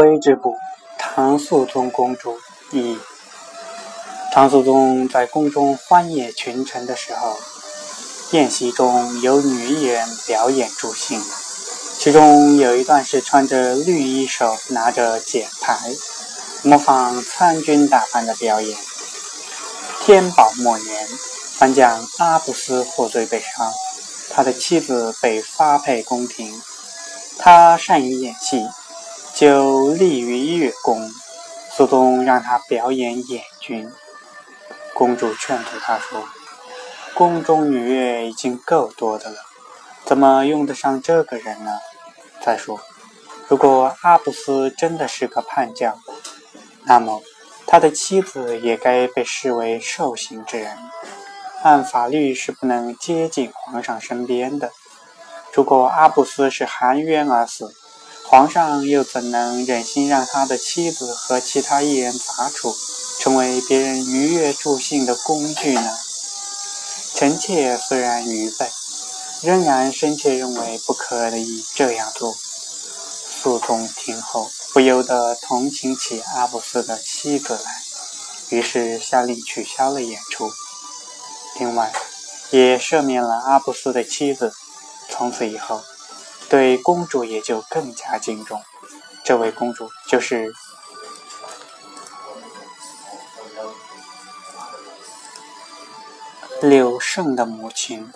徽之部，唐肃宗公主一。唐肃宗在宫中欢宴群臣的时候，宴席中有女艺人表演助兴，其中有一段是穿着绿衣手拿着剪牌，模仿参军打扮的表演。天宝末年，藩将阿不思获罪被杀，他的妻子被发配宫廷，他善于演戏。就立于乐宫，苏东让他表演演军。公主劝阻他说：“宫中女乐已经够多的了，怎么用得上这个人呢？再说，如果阿布斯真的是个叛将，那么他的妻子也该被视为受刑之人，按法律是不能接近皇上身边的。如果阿布斯是含冤而死，”皇上又怎能忍心让他的妻子和其他艺人杂处，成为别人愉悦助兴的工具呢？臣妾虽然愚笨，仍然深切认为不可以这样做。肃宗听后不由得同情起阿布斯的妻子来，于是下令取消了演出。另外，也赦免了阿布斯的妻子。从此以后。对公主也就更加敬重。这位公主就是柳胜的母亲